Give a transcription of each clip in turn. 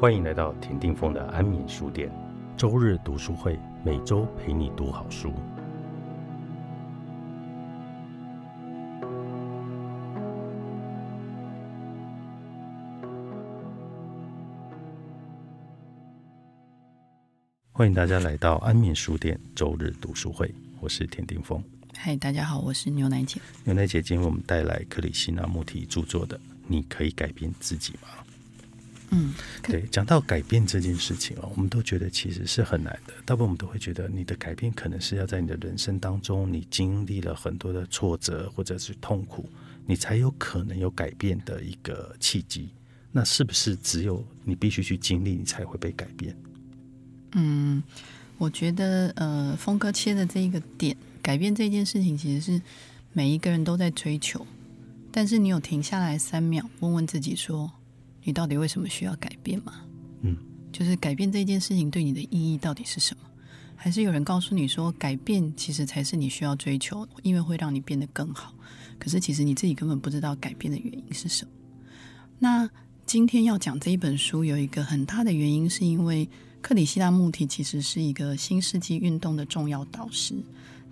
欢迎来到田定峰的安眠书店，周日读书会，每周陪你读好书。欢迎大家来到安眠书店周日读书会，我是田定峰。嗨，大家好，我是牛奶姐。牛奶姐今天为我们带来克里希那穆提著作的《你可以改变自己吗》。嗯，对，讲到改变这件事情哦，我们都觉得其实是很难的。大部分我们都会觉得，你的改变可能是要在你的人生当中，你经历了很多的挫折或者是痛苦，你才有可能有改变的一个契机。那是不是只有你必须去经历，你才会被改变？嗯，我觉得呃，峰哥切的这一个点，改变这件事情，其实是每一个人都在追求。但是你有停下来三秒，问问自己说。你到底为什么需要改变吗？嗯，就是改变这件事情对你的意义到底是什么？还是有人告诉你说，改变其实才是你需要追求，因为会让你变得更好。可是其实你自己根本不知道改变的原因是什么。那今天要讲这一本书，有一个很大的原因，是因为克里希那穆提其实是一个新世纪运动的重要导师，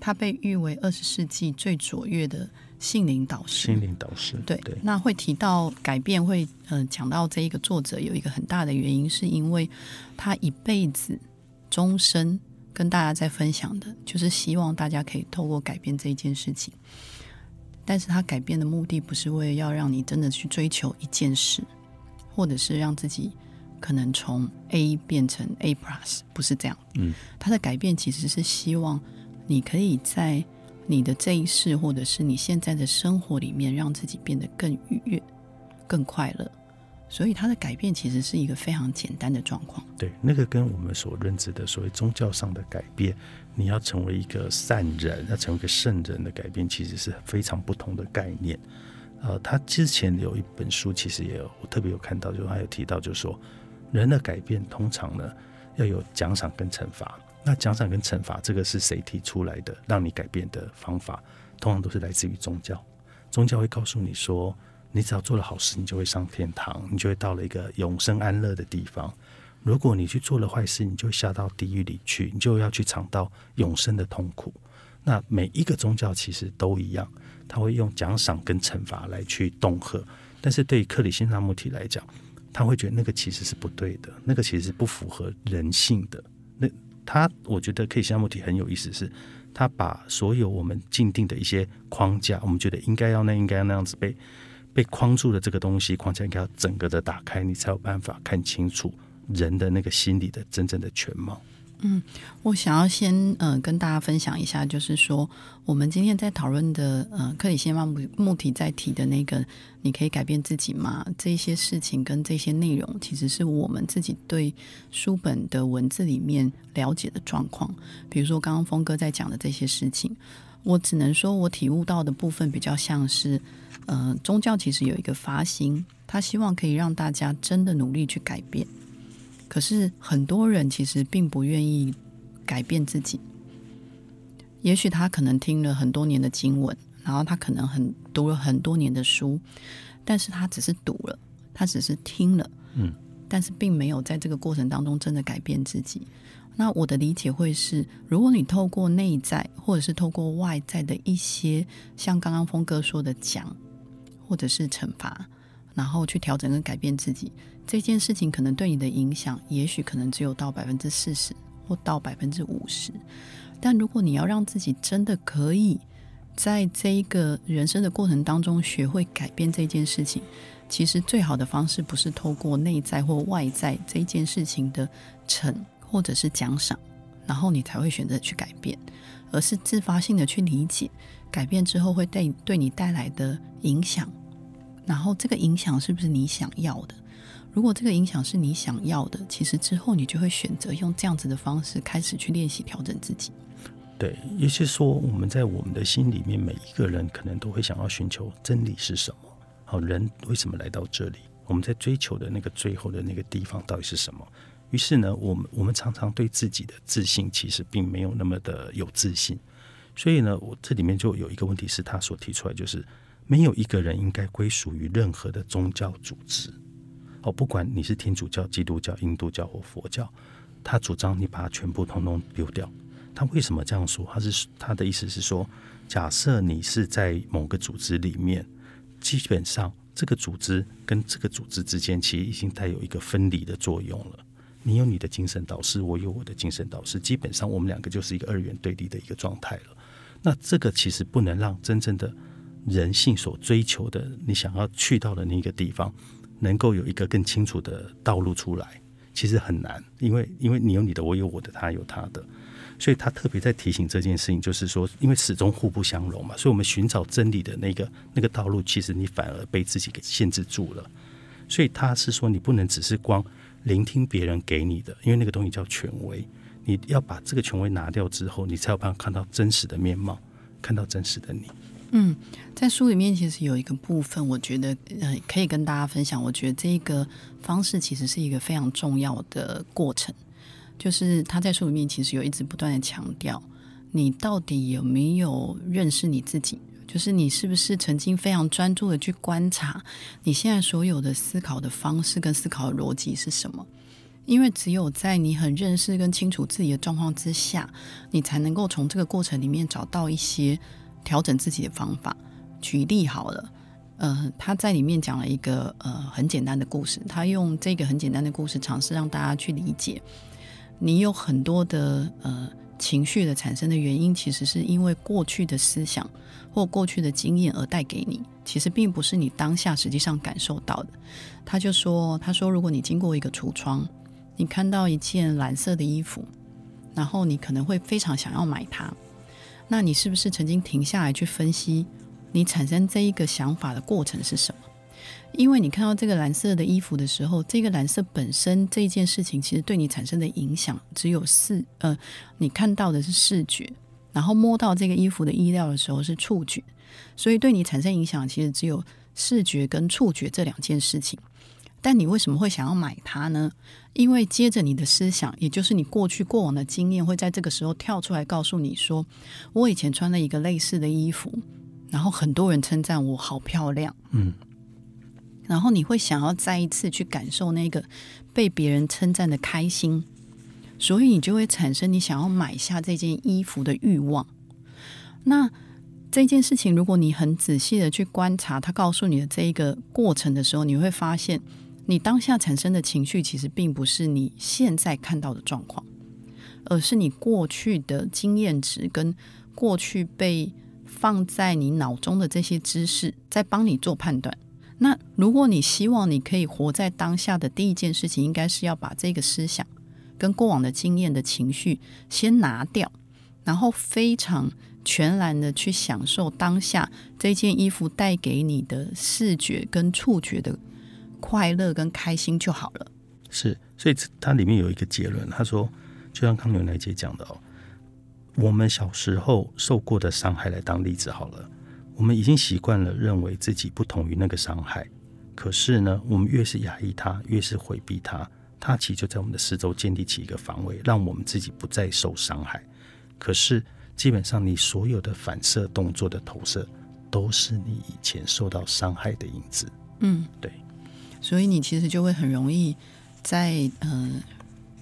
他被誉为二十世纪最卓越的。心灵导师，心灵导师，对对。那会提到改变，会嗯讲到这一个作者有一个很大的原因，是因为他一辈子终身跟大家在分享的，就是希望大家可以透过改变这一件事情。但是他改变的目的不是为了要让你真的去追求一件事，或者是让自己可能从 A 变成 A plus，不是这样。嗯，他的改变其实是希望你可以在。你的这一世，或者是你现在的生活里面，让自己变得更愉悦、更快乐。所以，他的改变其实是一个非常简单的状况。对，那个跟我们所认知的所谓宗教上的改变，你要成为一个善人，要成为一个圣人的改变，其实是非常不同的概念。呃，他之前有一本书，其实也有我特别有看到，就他有提到，就是说人的改变通常呢要有奖赏跟惩罚。那奖赏跟惩罚，这个是谁提出来的？让你改变的方法，通常都是来自于宗教。宗教会告诉你说，你只要做了好事，你就会上天堂，你就会到了一个永生安乐的地方。如果你去做了坏事，你就下到地狱里去，你就要去尝到永生的痛苦。那每一个宗教其实都一样，他会用奖赏跟惩罚来去恫吓。但是对于克里希那穆提来讲，他会觉得那个其实是不对的，那个其实是不符合人性的。那他我觉得可以项目体很有意思，是他把所有我们既定的一些框架，我们觉得应该要那应该要那样子被被框住的这个东西框架，应该要整个的打开，你才有办法看清楚人的那个心理的真正的全貌。嗯，我想要先呃跟大家分享一下，就是说我们今天在讨论的呃克里希那穆穆提在提的那个，你可以改变自己吗？这些事情跟这些内容，其实是我们自己对书本的文字里面了解的状况。比如说刚刚峰哥在讲的这些事情，我只能说我体悟到的部分比较像是，呃，宗教其实有一个发心，他希望可以让大家真的努力去改变。可是很多人其实并不愿意改变自己。也许他可能听了很多年的经文，然后他可能很读了很多年的书，但是他只是读了，他只是听了，嗯，但是并没有在这个过程当中真的改变自己。那我的理解会是，如果你透过内在或者是透过外在的一些，像刚刚峰哥说的讲，或者是惩罚。然后去调整跟改变自己这件事情，可能对你的影响，也许可能只有到百分之四十或到百分之五十。但如果你要让自己真的可以在这一个人生的过程当中学会改变这件事情，其实最好的方式不是透过内在或外在这件事情的惩或者是奖赏，然后你才会选择去改变，而是自发性的去理解改变之后会对对你带来的影响。然后这个影响是不是你想要的？如果这个影响是你想要的，其实之后你就会选择用这样子的方式开始去练习调整自己。对，也就是说，我们在我们的心里面，每一个人可能都会想要寻求真理是什么？好，人为什么来到这里？我们在追求的那个最后的那个地方到底是什么？于是呢，我们我们常常对自己的自信其实并没有那么的有自信。所以呢，我这里面就有一个问题是他所提出来，就是。没有一个人应该归属于任何的宗教组织，哦，不管你是天主教、基督教、印度教或佛教，他主张你把它全部通通丢掉。他为什么这样说？他是他的意思是说，假设你是在某个组织里面，基本上这个组织跟这个组织之间其实已经带有一个分离的作用了。你有你的精神导师，我有我的精神导师，基本上我们两个就是一个二元对立的一个状态了。那这个其实不能让真正的人性所追求的，你想要去到的那个地方，能够有一个更清楚的道路出来，其实很难，因为因为你有你的，我有我的，他有他的。所以他特别在提醒这件事情，就是说，因为始终互不相容嘛，所以我们寻找真理的那个那个道路，其实你反而被自己给限制住了。所以他是说，你不能只是光聆听别人给你的，因为那个东西叫权威，你要把这个权威拿掉之后，你才有办法看到真实的面貌，看到真实的你。嗯，在书里面其实有一个部分，我觉得呃可以跟大家分享。我觉得这一个方式其实是一个非常重要的过程。就是他在书里面其实有一直不断的强调，你到底有没有认识你自己？就是你是不是曾经非常专注的去观察你现在所有的思考的方式跟思考的逻辑是什么？因为只有在你很认识跟清楚自己的状况之下，你才能够从这个过程里面找到一些调整自己的方法。举例好了，呃，他在里面讲了一个呃很简单的故事，他用这个很简单的故事尝试让大家去理解。你有很多的呃情绪的产生的原因，其实是因为过去的思想或过去的经验而带给你，其实并不是你当下实际上感受到的。他就说：“他说，如果你经过一个橱窗，你看到一件蓝色的衣服，然后你可能会非常想要买它，那你是不是曾经停下来去分析你产生这一个想法的过程是什么？”因为你看到这个蓝色的衣服的时候，这个蓝色本身这件事情其实对你产生的影响只有视呃，你看到的是视觉，然后摸到这个衣服的衣料的时候是触觉，所以对你产生影响其实只有视觉跟触觉这两件事情。但你为什么会想要买它呢？因为接着你的思想，也就是你过去过往的经验，会在这个时候跳出来告诉你说：“我以前穿了一个类似的衣服，然后很多人称赞我好漂亮。”嗯。然后你会想要再一次去感受那个被别人称赞的开心，所以你就会产生你想要买下这件衣服的欲望。那这件事情，如果你很仔细的去观察他告诉你的这一个过程的时候，你会发现，你当下产生的情绪其实并不是你现在看到的状况，而是你过去的经验值跟过去被放在你脑中的这些知识在帮你做判断。那如果你希望你可以活在当下的第一件事情，应该是要把这个思想跟过往的经验的情绪先拿掉，然后非常全然的去享受当下这件衣服带给你的视觉跟触觉的快乐跟开心就好了。是，所以它里面有一个结论，他说，就像康牛奶姐讲的哦，我们小时候受过的伤害来当例子好了。我们已经习惯了认为自己不同于那个伤害，可是呢，我们越是压抑它，越是回避它，它其实就在我们的四周建立起一个防卫，让我们自己不再受伤害。可是基本上，你所有的反射动作的投射，都是你以前受到伤害的影子。嗯，对。所以你其实就会很容易在嗯。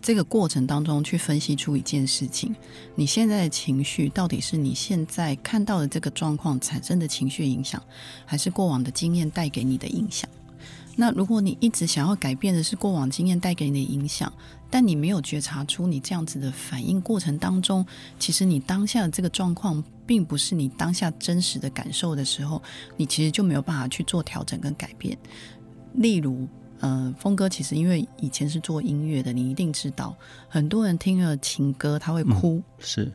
这个过程当中去分析出一件事情，你现在的情绪到底是你现在看到的这个状况产生的情绪影响，还是过往的经验带给你的影响？那如果你一直想要改变的是过往经验带给你的影响，但你没有觉察出你这样子的反应过程当中，其实你当下的这个状况并不是你当下真实的感受的时候，你其实就没有办法去做调整跟改变。例如。呃，峰哥其实因为以前是做音乐的，你一定知道，很多人听了情歌他会哭，是，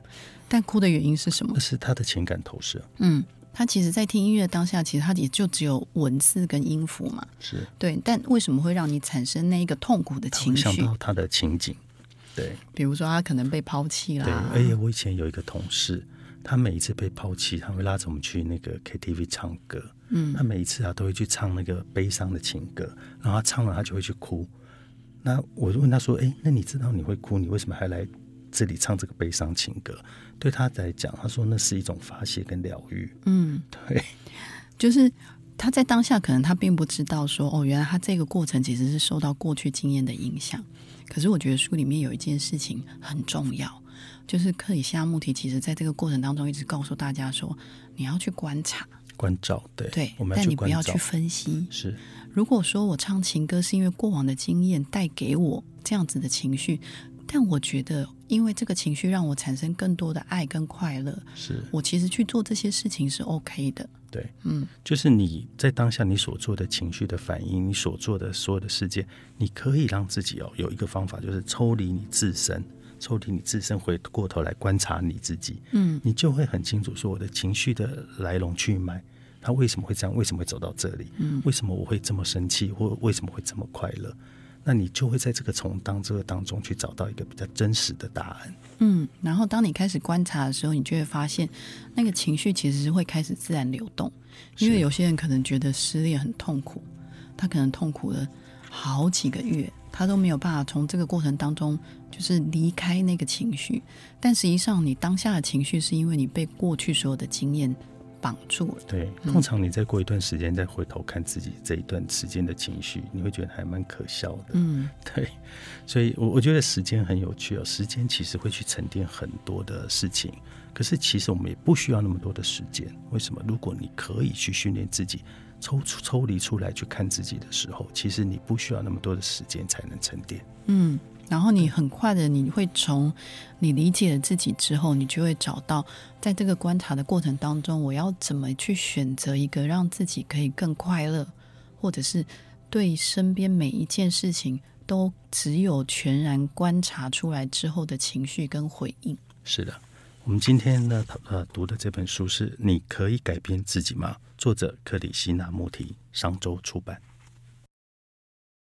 但哭的原因是什么？是他的情感投射。嗯，他其实，在听音乐当下，其实他也就只有文字跟音符嘛，是对。但为什么会让你产生那一个痛苦的情绪？想到他的情景，对，比如说他可能被抛弃啦。对，而且我以前有一个同事，他每一次被抛弃，他会拉着我们去那个 KTV 唱歌。嗯，他每一次啊都会去唱那个悲伤的情歌，然后他唱了他就会去哭。那我就问他说：“哎，那你知道你会哭，你为什么还来这里唱这个悲伤情歌？”对他来讲，他说那是一种发泄跟疗愈。嗯，对，就是他在当下可能他并不知道说，哦，原来他这个过程其实是受到过去经验的影响。可是我觉得书里面有一件事情很重要，就是克里希那穆提其实在这个过程当中一直告诉大家说，你要去观察，关照，对对我，们但你不要去，分析。是。如果说我唱情歌是因为过往的经验带给我这样子的情绪，但我觉得因为这个情绪让我产生更多的爱跟快乐，是，我其实去做这些事情是 OK 的。对，嗯，就是你在当下你所做的情绪的反应，你所做的所有的事件，你可以让自己哦有一个方法，就是抽离你自身，抽离你自身，回过头来观察你自己，嗯，你就会很清楚说我的情绪的来龙去脉，它为什么会这样，为什么会走到这里，嗯，为什么我会这么生气，或为什么会这么快乐，那你就会在这个从当这个当中去找到一个比较真实的答案。嗯，然后当你开始观察的时候，你就会发现那个情绪其实是会开始自然流动。因为有些人可能觉得失恋很痛苦，他可能痛苦了好几个月，他都没有办法从这个过程当中就是离开那个情绪。但实际上，你当下的情绪是因为你被过去所有的经验绑住了。对，通常你再过一段时间再回头看自己这一段时间的情绪，你会觉得还蛮可笑的。嗯，对，所以我我觉得时间很有趣哦，时间其实会去沉淀很多的事情，可是其实我们也不需要那么多的时间。为什么？如果你可以去训练自己抽出抽离出来去看自己的时候，其实你不需要那么多的时间才能沉淀。嗯，然后你很快的，你会从你理解了自己之后，你就会找到在这个观察的过程当中，我要怎么去选择一个让自己可以更快乐，或者是对身边每一件事情都只有全然观察出来之后的情绪跟回应。是的，我们今天呢，呃，读的这本书是《你可以改变自己吗》，作者克里希那穆提，商周出版。